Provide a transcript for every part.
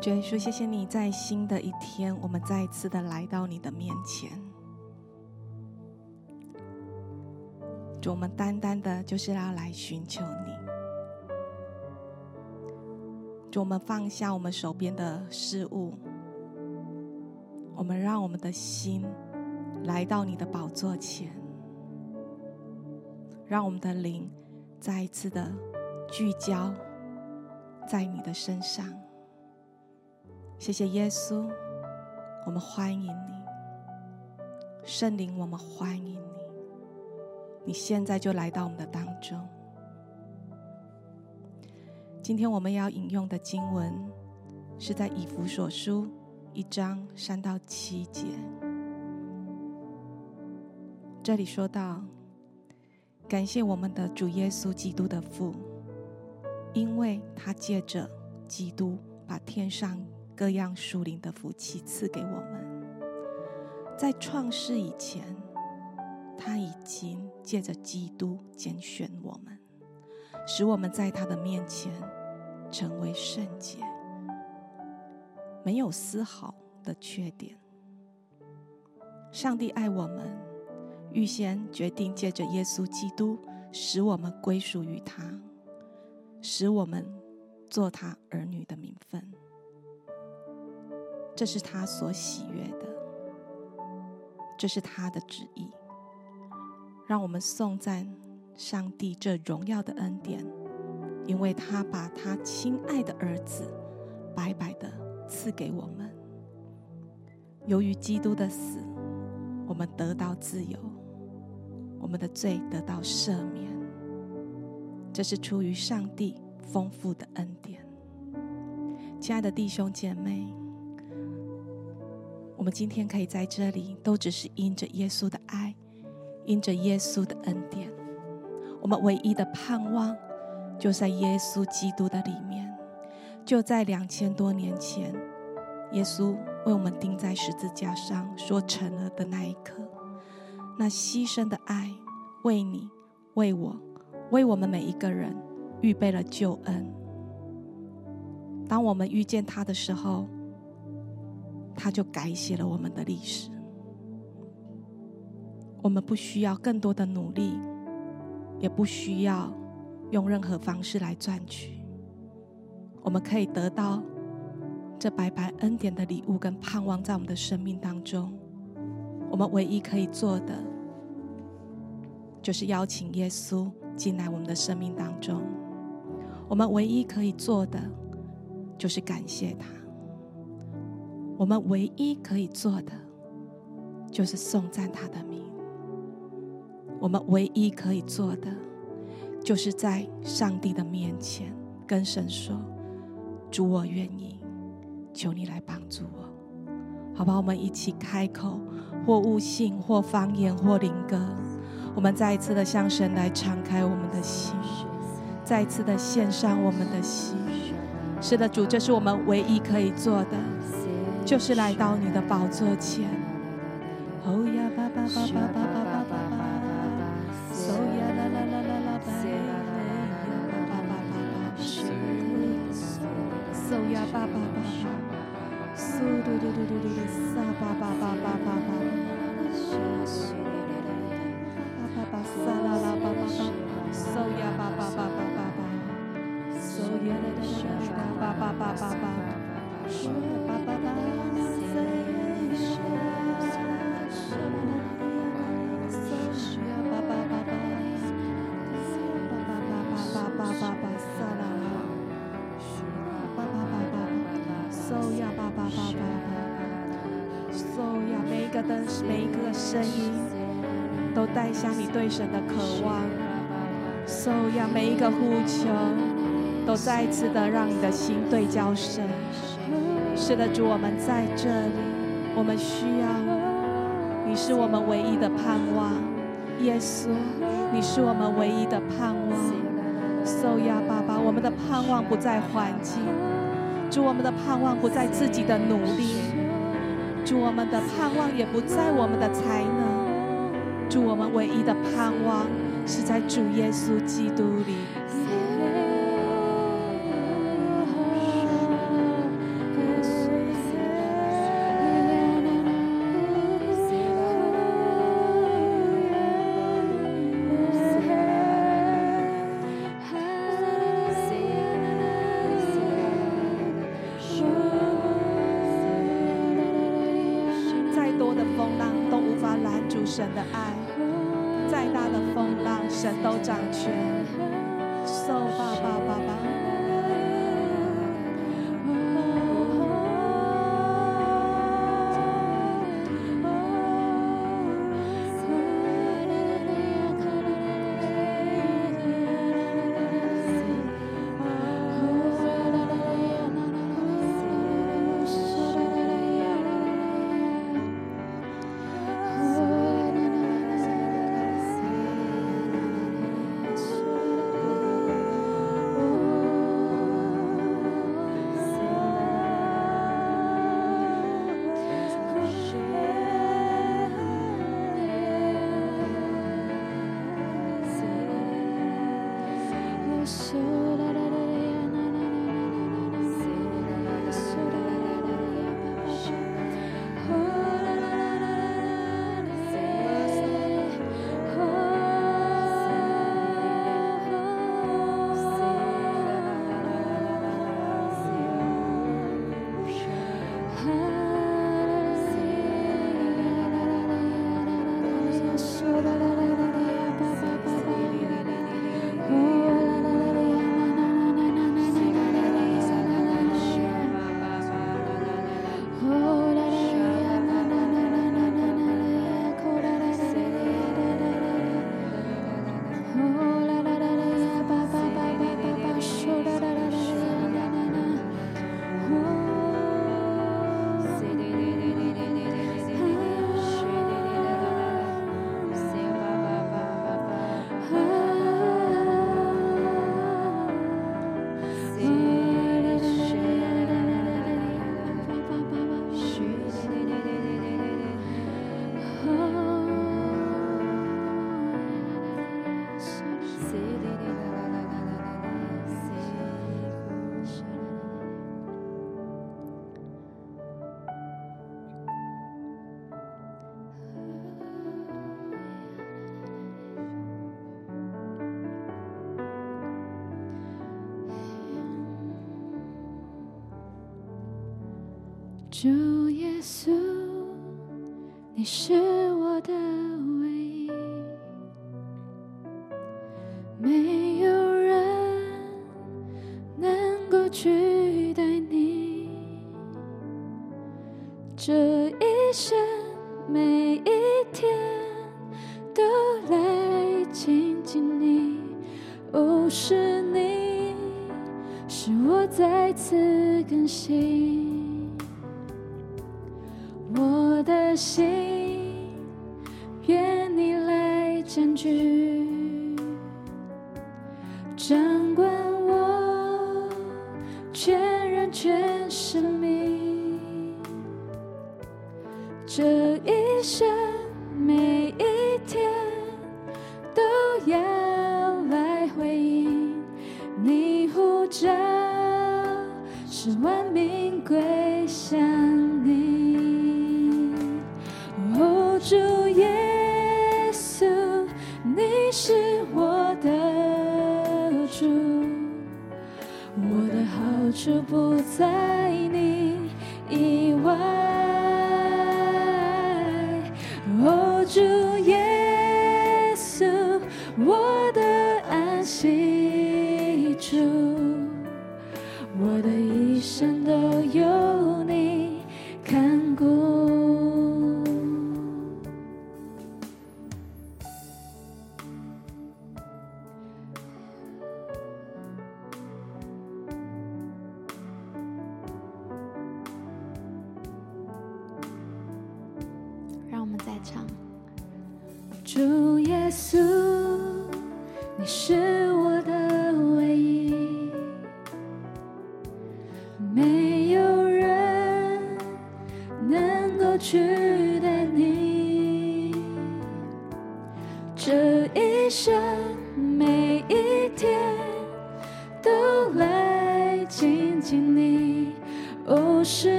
主耶稣，谢谢你在新的一天，我们再一次的来到你的面前。主，我们单单的就是要来寻求你。主，我们放下我们手边的事物，我们让我们的心来到你的宝座前，让我们的灵再一次的聚焦在你的身上。谢谢耶稣，我们欢迎你，圣灵，我们欢迎你。你现在就来到我们的当中。今天我们要引用的经文是在以弗所书一章三到七节。这里说到：感谢我们的主耶稣基督的父，因为他借着基督把天上。各样属灵的福气赐给我们，在创世以前，他已经借着基督拣选我们，使我们在他的面前成为圣洁，没有丝毫的缺点。上帝爱我们，预先决定借着耶稣基督，使我们归属于他，使我们做他儿女的名分。这是他所喜悦的，这是他的旨意。让我们颂赞上帝这荣耀的恩典，因为他把他亲爱的儿子白白的赐给我们。由于基督的死，我们得到自由，我们的罪得到赦免。这是出于上帝丰富的恩典。亲爱的弟兄姐妹。我们今天可以在这里，都只是因着耶稣的爱，因着耶稣的恩典。我们唯一的盼望，就在耶稣基督的里面。就在两千多年前，耶稣为我们钉在十字架上，说成了的那一刻，那牺牲的爱，为你、为我、为我们每一个人预备了救恩。当我们遇见他的时候，他就改写了我们的历史。我们不需要更多的努力，也不需要用任何方式来赚取。我们可以得到这白白恩典的礼物跟盼望，在我们的生命当中，我们唯一可以做的，就是邀请耶稣进来我们的生命当中。我们唯一可以做的，就是感谢他。我们唯一可以做的，就是颂赞他的名。我们唯一可以做的，就是在上帝的面前跟神说：“主，我愿意，求你来帮助我。”好吧，我们一起开口，或悟性，或方言，或灵歌。我们再一次的向神来敞开我们的心，再一次的献上我们的心。是的，主，这是我们唯一可以做的。就是来到你的宝座前，哦呀吧吧吧吧吧吧吧吧吧，哦呀啦啦啦啦啦吧呀吧吧吧吧，哦呀吧吧吧吧，嗖嘟嘟嘟嘟嘟嘟，撒吧吧吧吧吧吧，吧吧吧撒啦啦吧吧吧，嗖呀吧吧吧吧吧吧，嗖呀啦啦啦啦吧吧吧吧吧。的每一个声音，都带向你对神的渴望。所有每一个呼求，都再次的让你的心对焦神。是的，主，我们在这里，我们需要你，是我们唯一的盼望。耶稣，你是我们唯一的盼望。受呀，爸爸，我们的盼望不在环境，主，我们的盼望不在自己的努力，主，我们的盼望也不在我们的才能，主，我们唯一的盼望是在主耶稣基督里。主耶稣你是我的唯一。没有人能够取代你。这一生心愿你来占据掌管 said.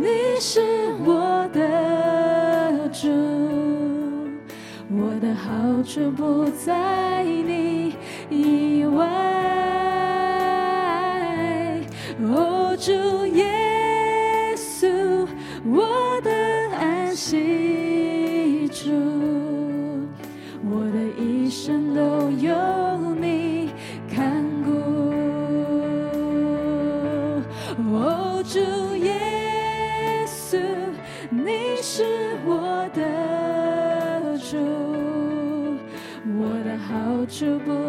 你是我的主，我的好处不在你以外。哦，主。immeasurable.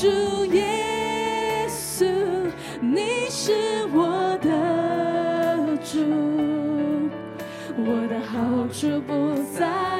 主耶稣你是我的主我的好处不在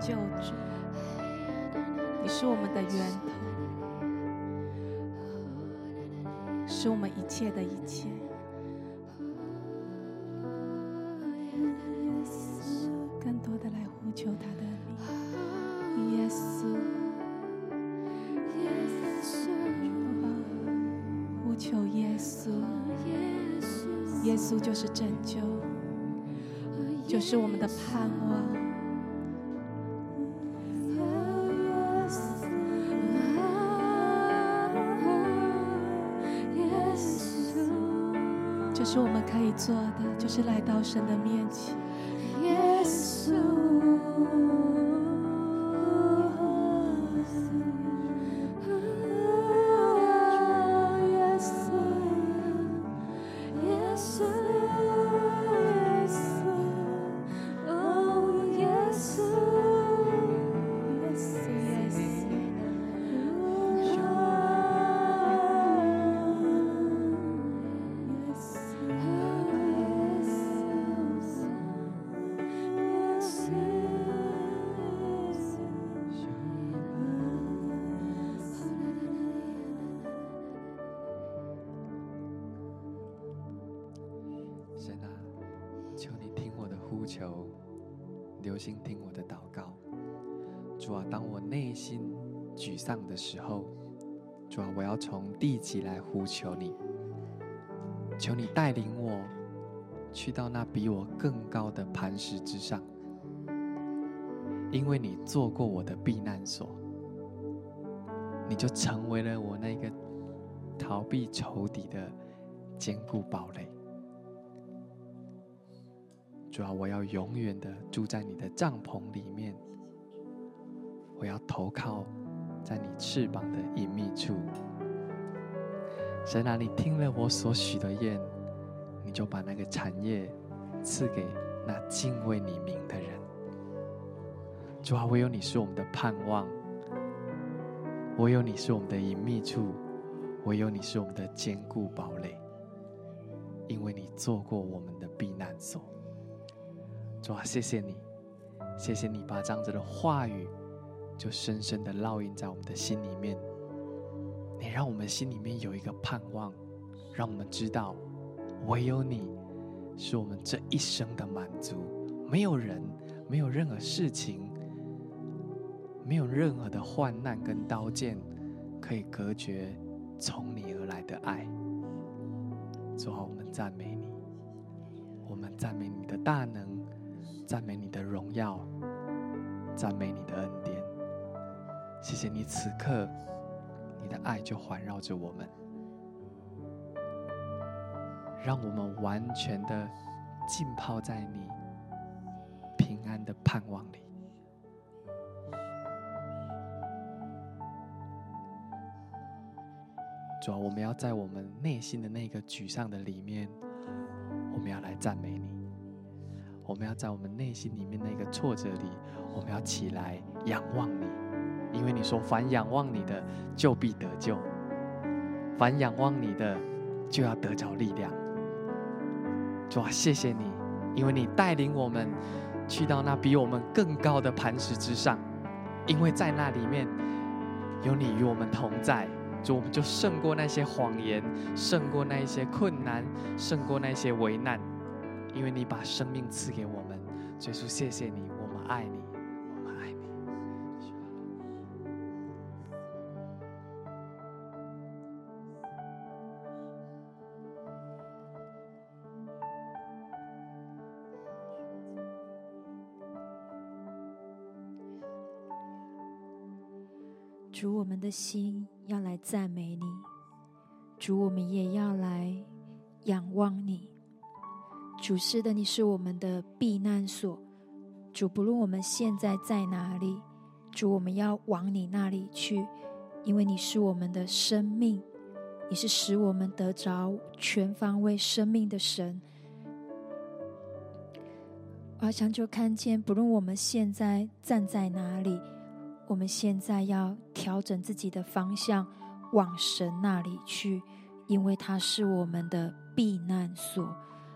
救主，你是我们的源头，是我们一切的一切。更多的来呼求他的名，耶稣，耶稣就是拯救，就是我们的盼望。就是来到神的面前，耶稣。沮丧的时候，主啊，我要从地极来呼求你，求你带领我去到那比我更高的磐石之上，因为你做过我的避难所，你就成为了我那个逃避仇敌的坚固堡垒。主啊，我要永远的住在你的帐篷里面，我要投靠在你翅膀的隐秘处。神啊，你听了我所许的愿，你就把那个产业赐给那敬畏你名的人。主啊，唯有你是我们的盼望，唯有你是我们的隐秘处，唯有你是我们的坚固堡垒，因为你做过我们的避难所。主啊，谢谢你，谢谢你把这样子的话语就深深的烙印在我们的心里面。你让我们心里面有一个盼望，让我们知道，唯有你是我们这一生的满足，没有人，没有任何事情，没有任何的患难跟刀剑可以隔绝从你而来的爱。主啊，我们赞美你，我们赞美你的大能，赞美你的荣耀，赞美你的恩典。谢谢你，此刻你的爱就环绕着我们，让我们完全的浸泡在你平安的盼望里。主啊，我们要在我们内心的那个沮丧的里面，我们要来赞美你；我们要在我们内心里面那个挫折里，我们要起来仰望你，因为你说：“凡仰望你的，就必得救；凡仰望你的，就要得着力量。”主啊，谢谢你，因为你带领我们去到那比我们更高的磐石之上，因为在那里面有你与我们同在。主，我们就胜过那些谎言，胜过那一些困难，胜过那些危难，因为你把生命赐给我们。耶稣，谢谢你，我们爱你。主，我们的心要来赞美你；主，我们也要来仰望你。主，是的，你是我们的避难所。主，不论我们现在在哪里，主，我们要往你那里去，因为你是我们的生命，你是使我们得着全方位生命的神。我好像就看见，不论我们现在站在哪里。我们现在要调整自己的方向，往神那里去，因为他是我们的避难所，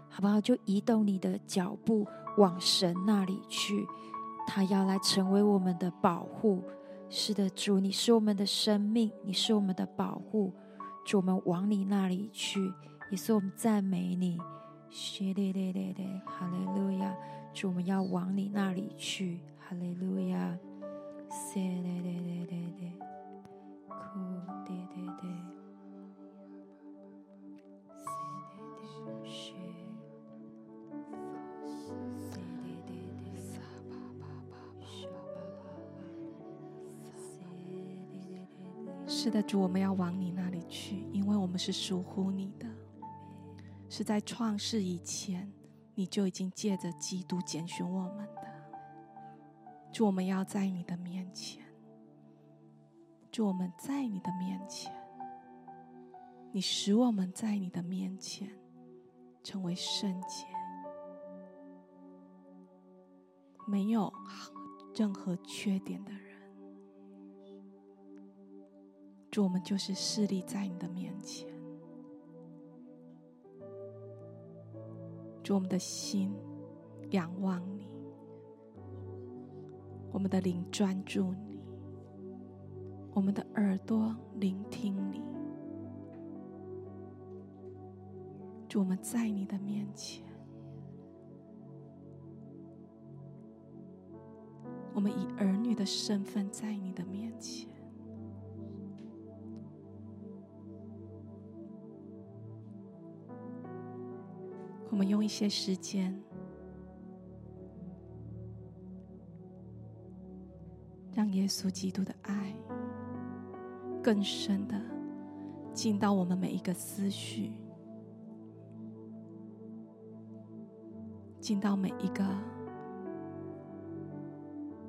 好不好？就移动你的脚步往神那里去，他要来成为我们的保护。是的，主，你是我们的生命，你是我们的保护。主，我们往你那里去，也是我们赞美你。谢列列列列，哈利路亚！主，我们要往你那里去，哈利路亚。是的主，我们要往你那里去，因为我们是属乎你的。是在创世以前，你就已经借着基督拣选我们的。主，我们要在你的面前。主，我们在你的面前。你使我们在你的面前成为圣洁，没有任何缺点的人。主，我们就是侍立在你的面前。主，我们的心仰望你。我们的灵专注你，我们的耳朵聆听你。主，我们在你的面前，我们以儿女的身份在你的面前，我们用一些时间。耶稣基督的爱更深的进到我们每一个思绪，进到每一个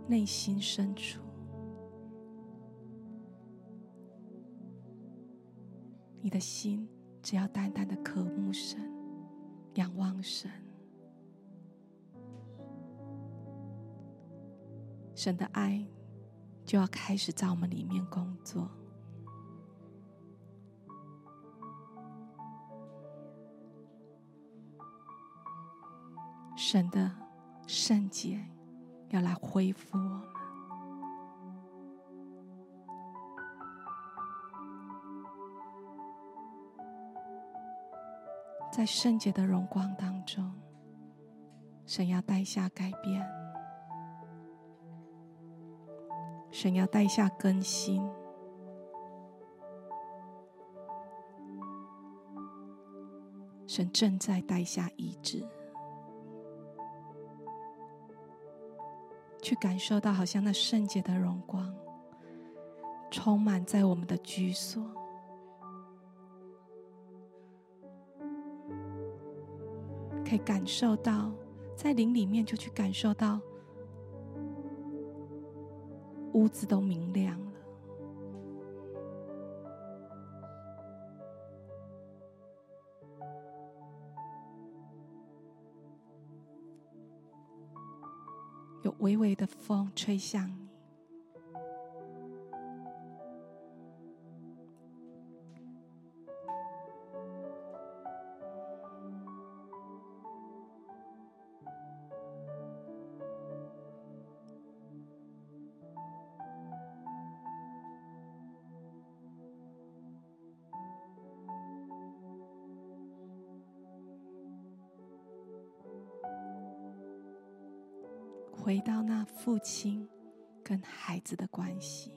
内心深处。你的心只要淡淡的渴慕神、仰望神，神的爱。就要开始在我们里面工作，神的圣洁要来恢复我们，在圣洁的荣光当中，神要带下改变，神要带下更新，神正在带下医治，去感受到好像那圣洁的荣光充满在我们的居所。可以感受到，在灵里面就去感受到，屋子都明亮了，有微微的风吹向你。亲跟孩子的关系，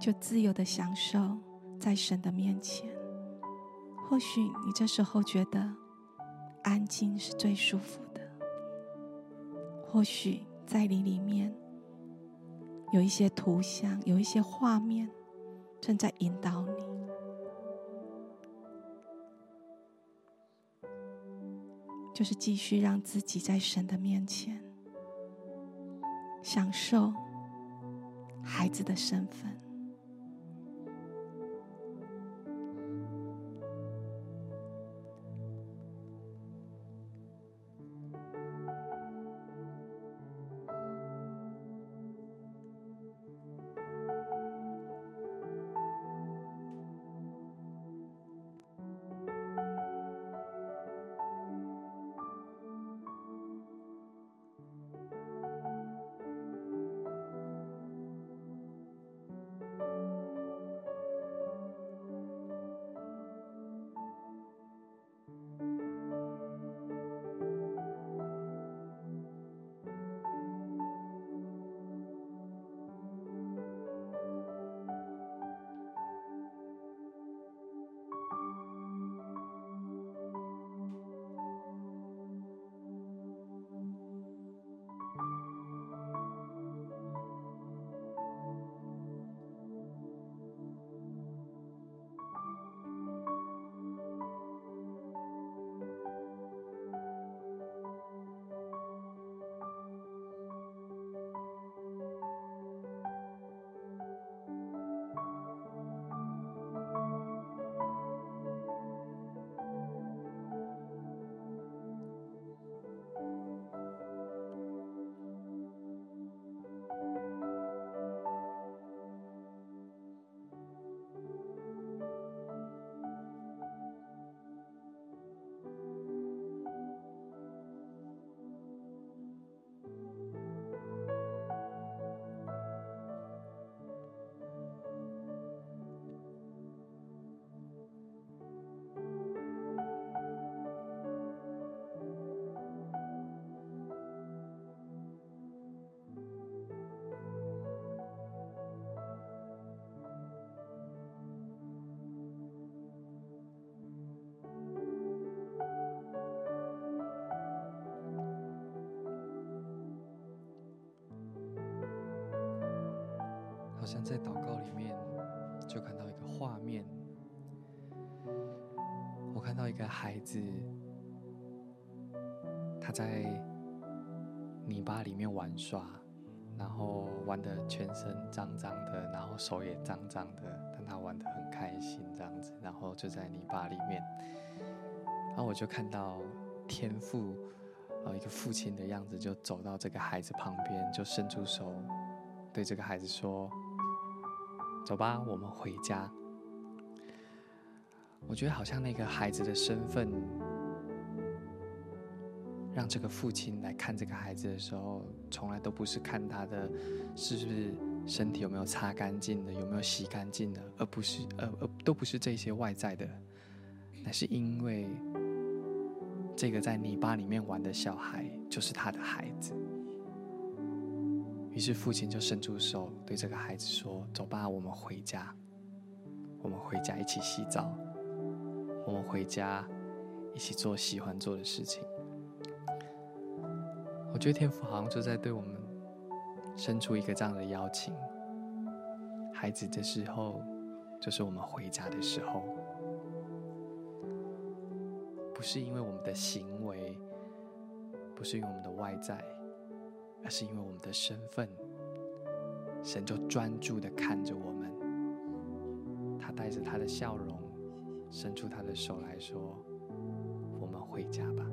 就自由的享受在神的面前。或许你这时候觉得安静是最舒服的，或许在你里面有一些图像，有一些画面正在引导你，就是继续让自己在神的面前享受孩子的身份。好像在祷告里面，就看到一个画面。我看到一个孩子，他在泥巴里面玩耍，然后玩的全身脏脏的，然后手也脏脏的，但他玩的很开心，这样子。然后就在泥巴里面，然后我就看到天父，呃，一个父亲的样子，就走到这个孩子旁边，就伸出手，对这个孩子说。走吧，我们回家。我觉得好像那个孩子的身份，让这个父亲来看这个孩子的时候，从来都不是看他的是不是身体有没有擦干净的，有没有洗干净的，而不是呃呃，都不是这些外在的，那是因为这个在泥巴里面玩的小孩就是他的孩子。于是父亲就伸出手对这个孩子说：“走吧，我们回家，我们回家一起洗澡，我们回家一起做喜欢做的事情。”我觉得天父好像就在对我们伸出一个这样的邀请。孩子的时候，就是我们回家的时候，不是因为我们的行为，不是因为我们的外在。而是因为我们的身份，神就专注的看着我们，他带着他的笑容，伸出他的手来说：“我们回家吧。”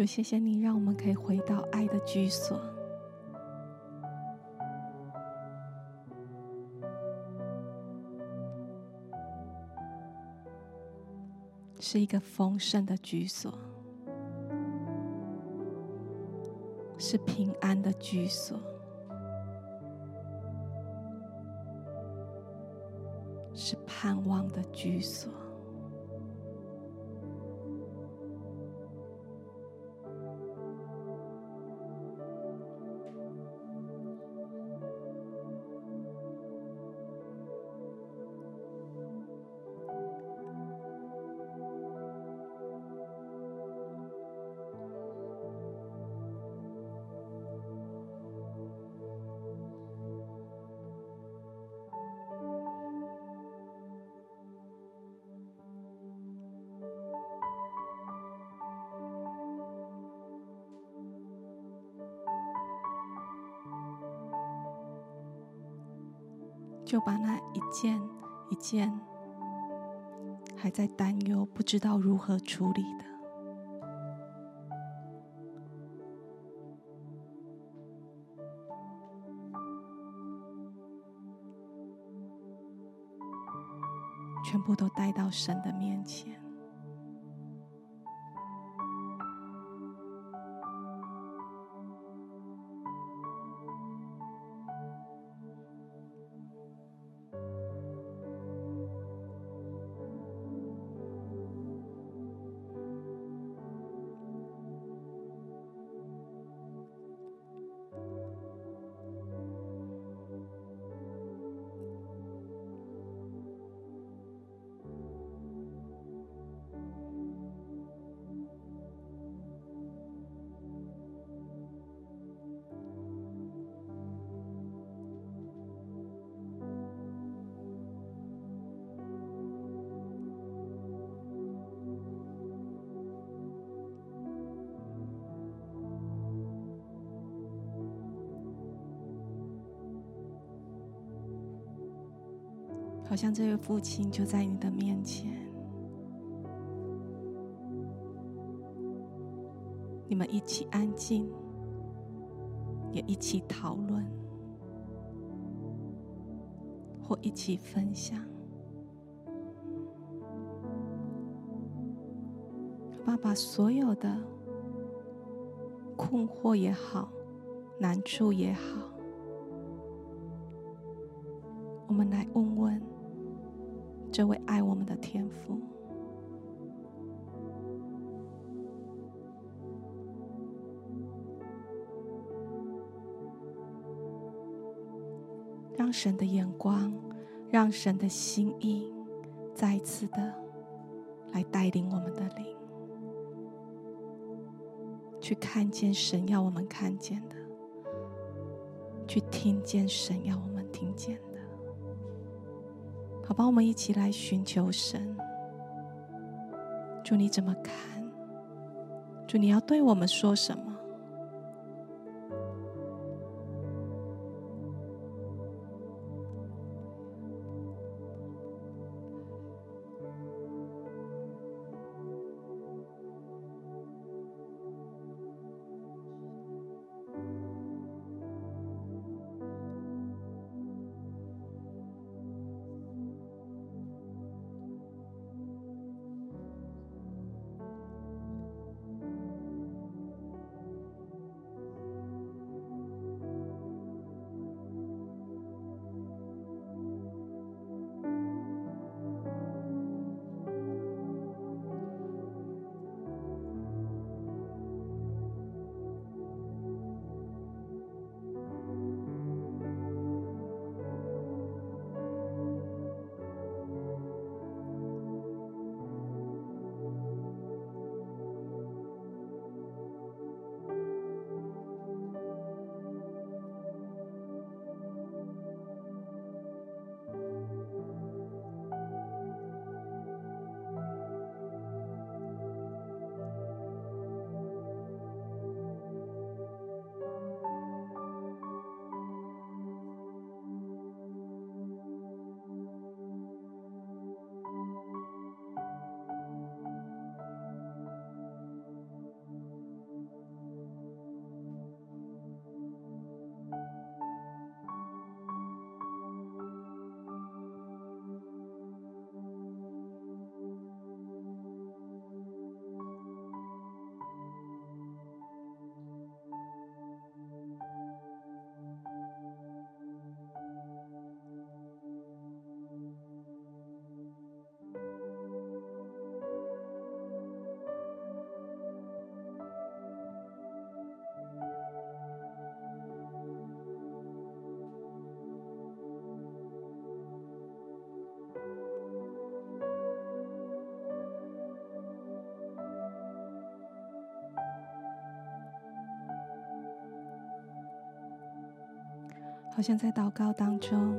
主，谢谢你，让我们可以回到爱的居所，是一个丰盛的居所，是平安的居所，是盼望的居所。把那一件一件还在担忧、不知道如何处理的，全部都带到神的面前。好像这位父亲就在你的面前，你们一起安静，也一起讨论，或一起分享。爸爸所有的困惑也好，难处也好，神的眼光，让神的心意，再次的来带领我们的灵，去看见神要我们看见的，去听见神要我们听见的。好吧，我们一起来寻求神。主，你怎么看？主，你要对我们说什么？好像在祷告当中，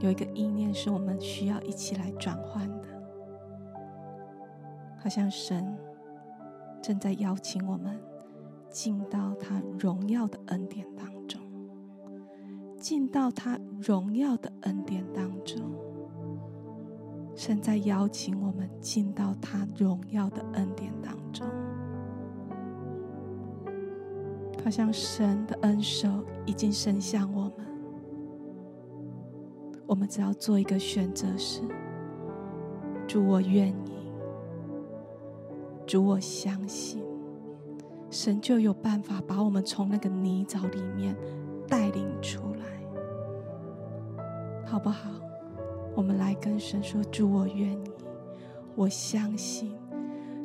有一个意念是我们需要一起来转换的。好像神正在邀请我们进到他荣耀的恩典当中，进到他荣耀的恩典当中。神在邀请我们进到他荣耀的恩典当中。好像神的恩手已经伸向我们，我们只要做一个选择是：主，我愿意；主，我相信，神就有办法把我们从那个泥沼里面带领出来，好不好？我们来跟神说：主，我愿意，我相信，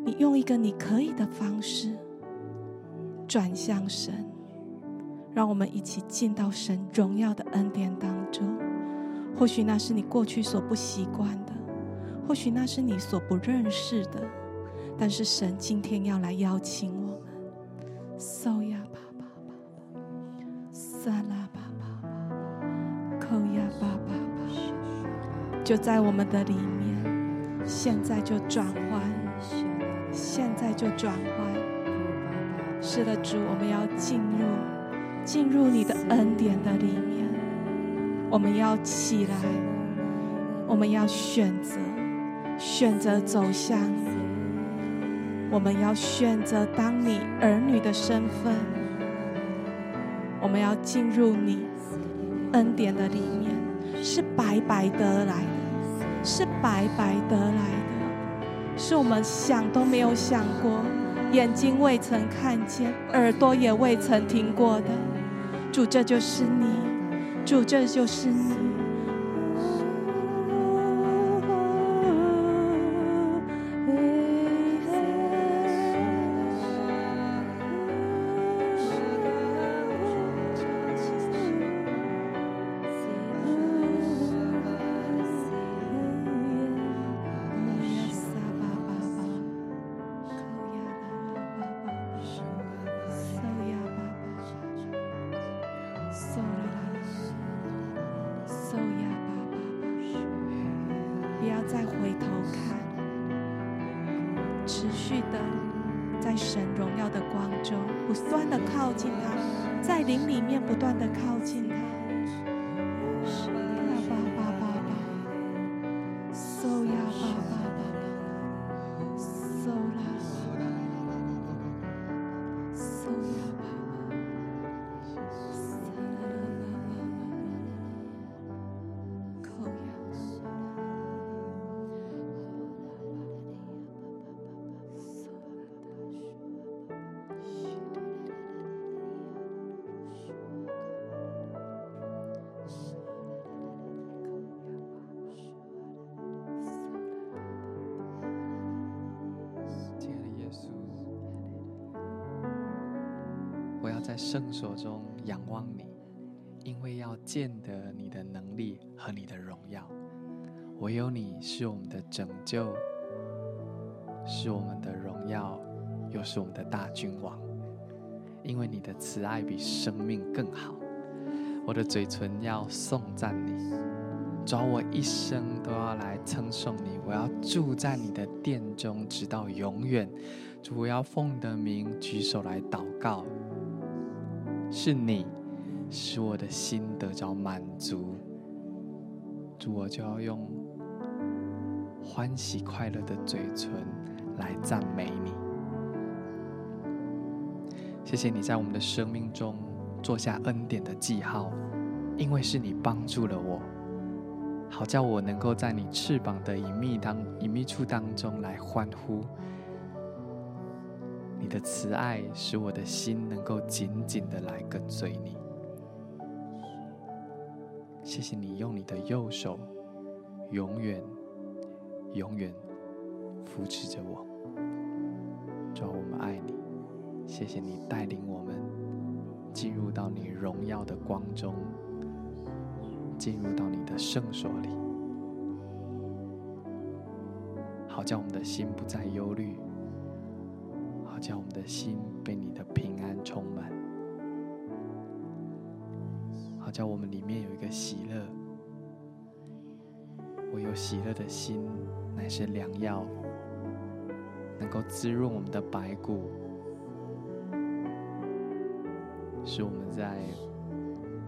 你用一个你可以的方式。转向神，让我们一起进到神荣耀的恩典当中。或许那是你过去所不习惯的，或许那是你所不认识的，但是神今天要来邀请我们。嗖呀吧吧吧，撒拉吧吧吧，扣呀吧吧吧，就在我们的里面，现在就转换，现在就转换。是的，主，我们要进入，进入你的恩典的里面。我们要起来，我们要选择，选择走向你。我们要选择当你儿女的身份。我们要进入你恩典的里面，是白白得来的，是白白得来的，是我们想都没有想过。眼睛未曾看见，耳朵也未曾听过的，主，这就是你，主，这就是你。见得你的能力和你的荣耀。唯有你是我们的拯救，是我们的荣耀，又是我们的大君王。因为你的慈爱比生命更好，我的嘴唇要颂赞你，主，我一生都要来称颂你。我要住在你的殿中，直到永远。主，我要奉你的名举手来祷告。是你使我的心得着满足，主，我就要用欢喜快乐的嘴唇来赞美你。谢谢你在我们的生命中做下恩典的记号，因为是你帮助了我，好叫我能够在你翅膀的隐秘当隐秘处当中来欢呼。你的慈爱使我的心能够紧紧的来跟随你。谢谢你用你的右手，永远、永远扶持着我。主，我们爱你。谢谢你带领我们进入到你荣耀的光中，进入到你的圣所里，好叫我们的心不再忧虑。好叫我们的心被你的平安充满，叫我们里面有一个喜乐。唯有喜乐的心，乃是良药，能够滋润我们的白骨，使我们在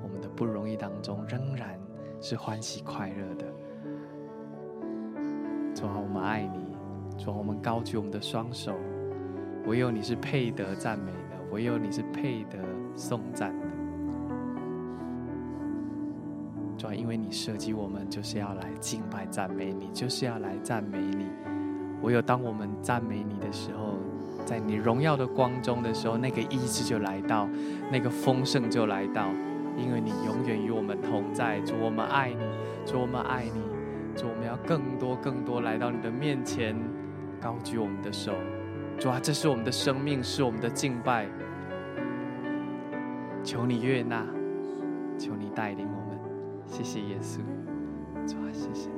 我们的不容易当中，仍然是欢喜快乐的。主啊，我们爱你。主啊，我们高举我们的双手。唯有你是配得赞美的，唯有你是配得颂赞的。因为你设计我们就是要来敬拜赞美你，就是要来赞美你。唯有当我们赞美你的时候，在你荣耀的光中的时候，那个医治就来到，那个丰盛就来到，因为你永远与我们同在。主，我们爱你，主，我们爱你，主，我们要更多更多来到你的面前，高举我们的手。主啊，这是我们的生命，是我们的敬拜。求你悦纳，求你带领。谢谢耶稣，主啊，谢谢。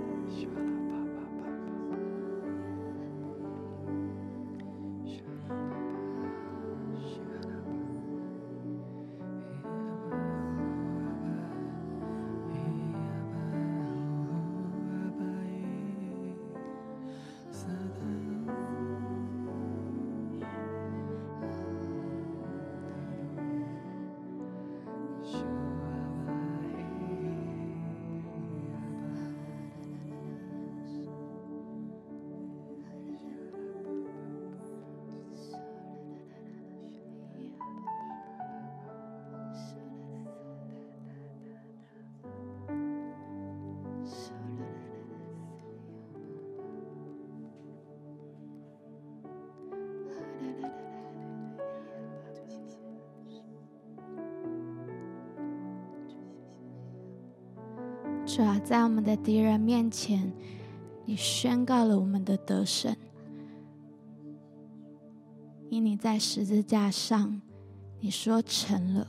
在我们的敌人面前，你宣告了我们的得胜。因你在十字架上，你说成了。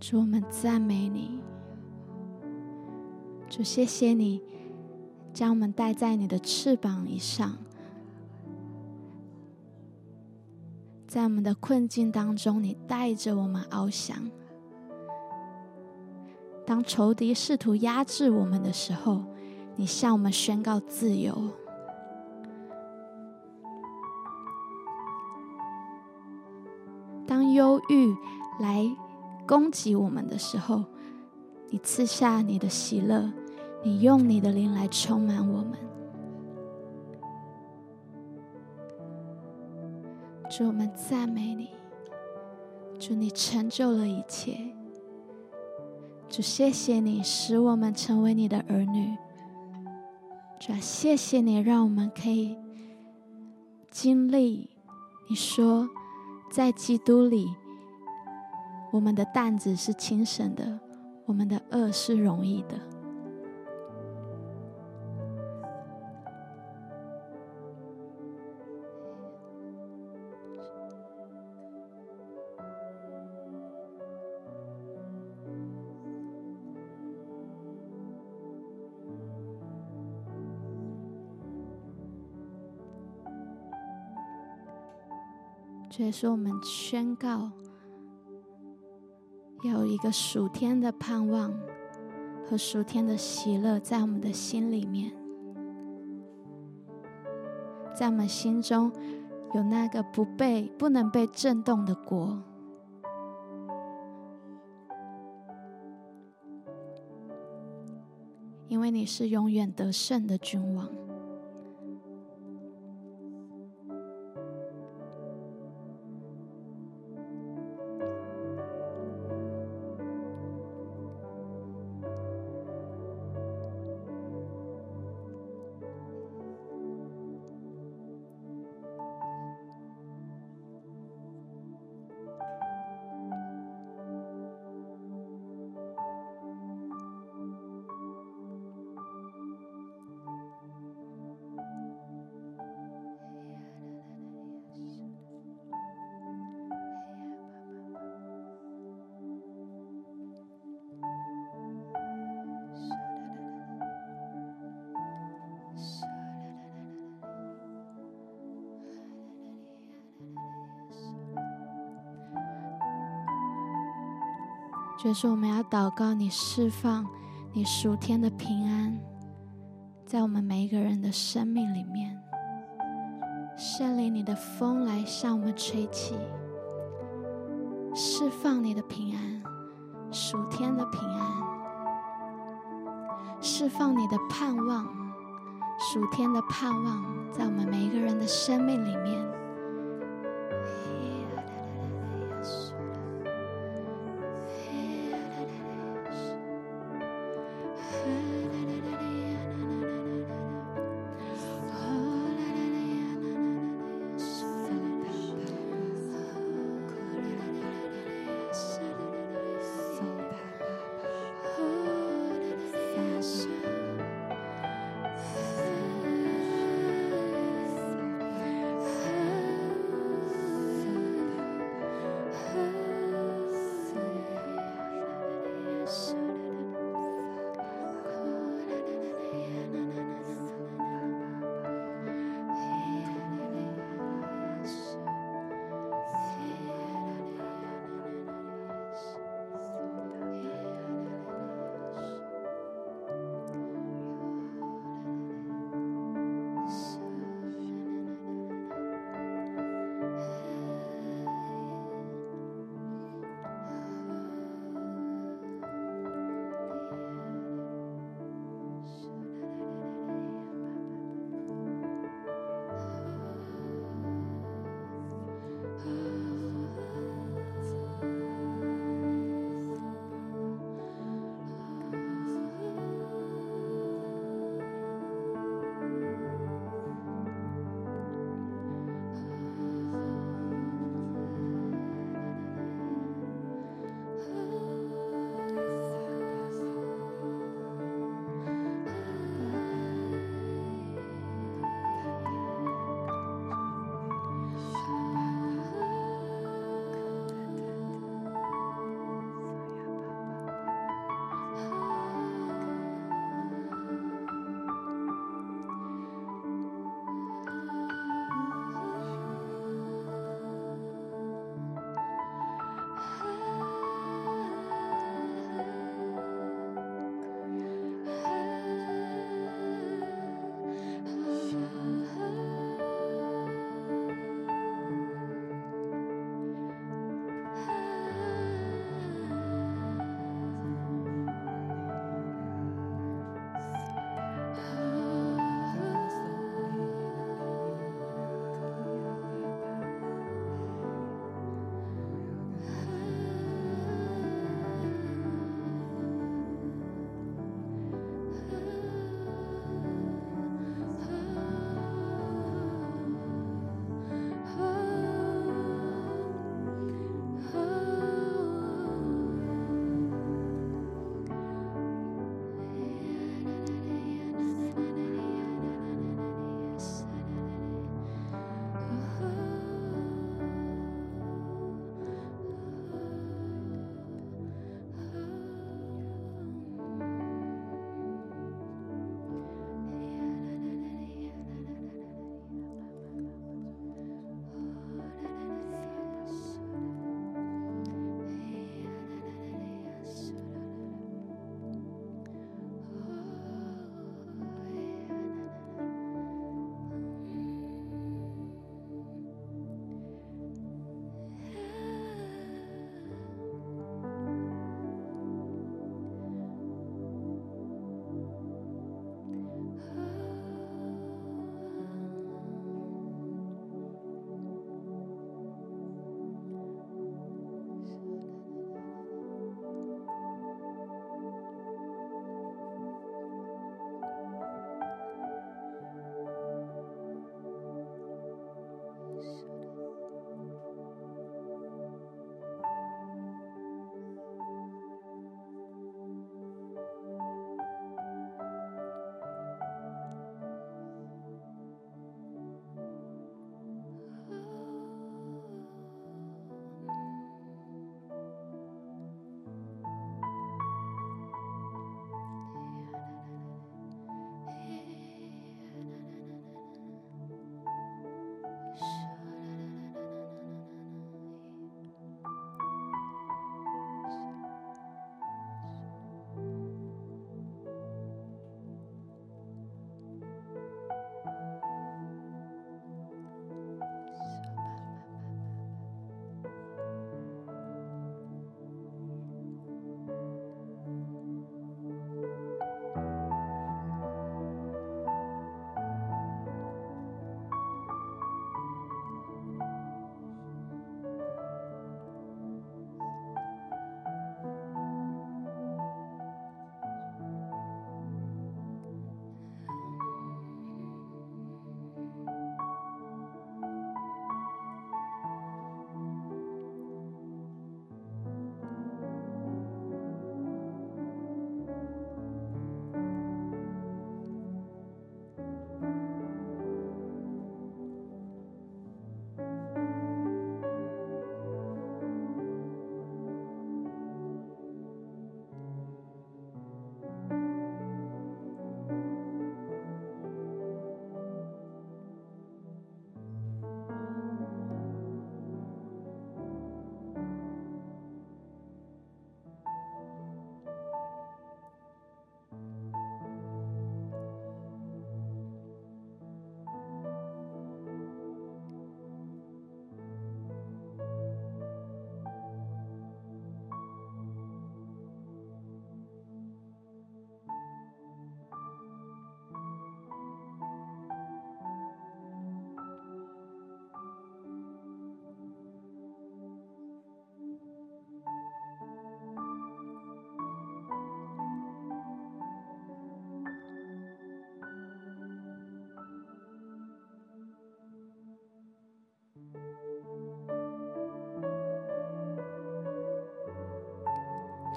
主，我们赞美你。主，谢谢你将我们带在你的翅膀以上，在我们的困境当中，你带着我们翱翔。当仇敌试图压制我们的时候，你向我们宣告自由。当忧郁来攻击我们的时候，你赐下你的喜乐，你用你的灵来充满我们。主，我们赞美你。主，你成就了一切。主，谢谢你使我们成为你的儿女。主，谢谢你让我们可以经历。你说，在基督里，我们的担子是轻省的，我们的轭是容易的。所以说，我们宣告要，有一个属天的盼望和属天的喜乐在我们的心里面，在我们心中有那个不被、不能被震动的国，因为你是永远得胜的君王。就是我们要祷告，你释放你属天的平安，在我们每一个人的生命里面。圣灵，你的风来向我们吹气，释放你的平安，属天的平安，释放你的盼望，属天的盼望，在我们每一个人的生命里面。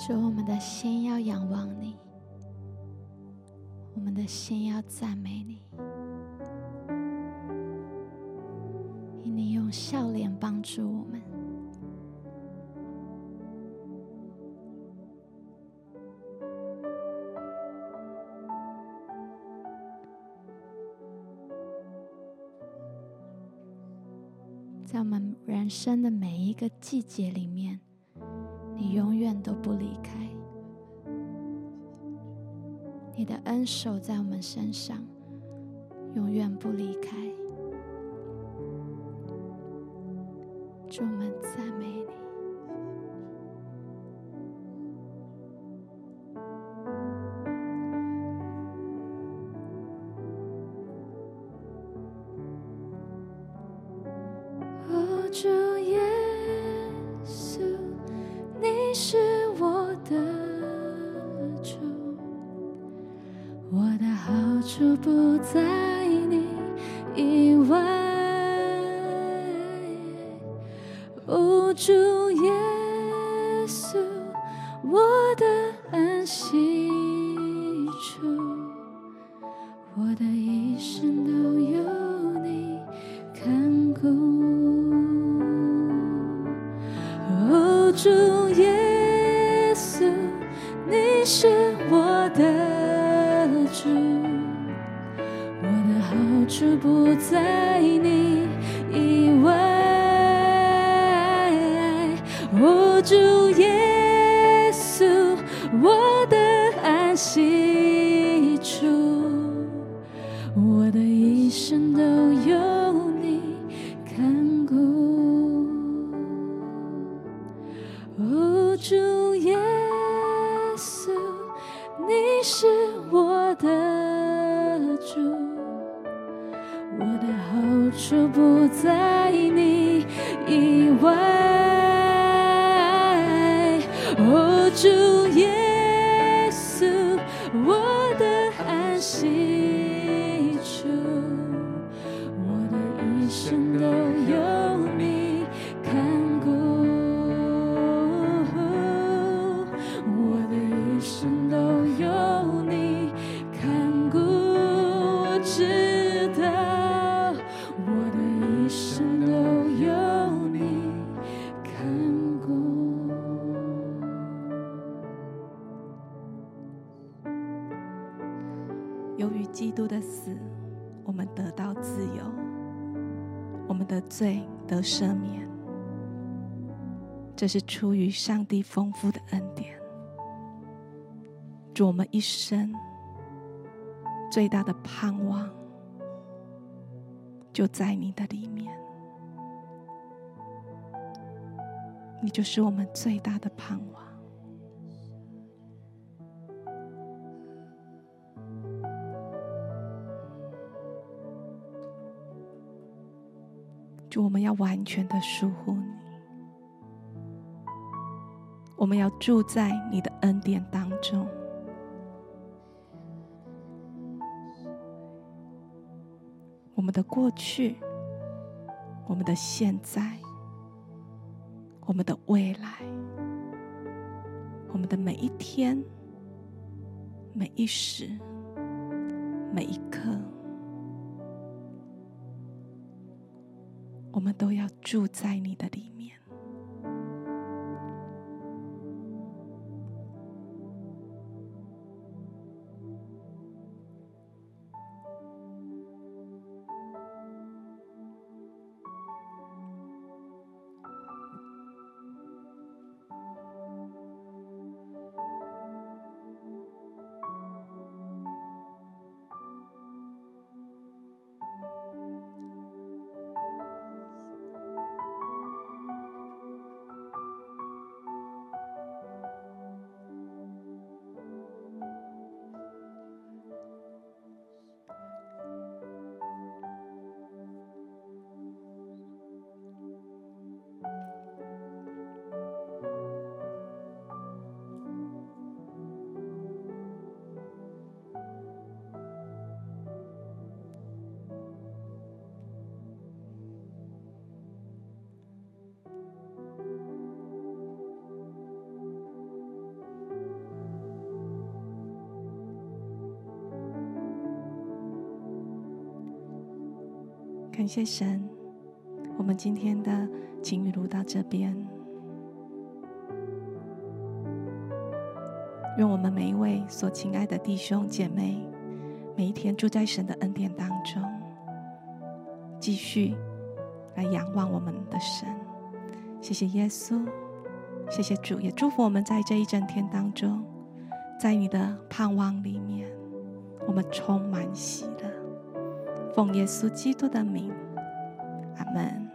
主，我们的心要仰望你，我们的心要赞美你，因你用笑脸帮助我们。在我们人生的每一个季节里面，你永远都不离开。你的恩手在我们身上，永远不离开。主，我们赞美主耶稣，我的安息。这是出于上帝丰富的恩典。主，我们一生最大的盼望就在你的里面，你就是我们最大的盼望。主，我们要完全的疏忽你，我们要住在你的恩典当中。我们的过去，我们的现在，我们的未来，我们的每一天、每一时、每一刻。我们都要住在你的里面。感谢神，我们今天的晴雨录到这边。愿我们每一位所亲爱的弟兄姐妹，每一天住在神的恩典当中，继续来仰望我们的神。谢谢耶稣，谢谢主，也祝福我们在这一整天当中，在你的盼望里面，我们充满喜。奉耶稣基督的名，阿门。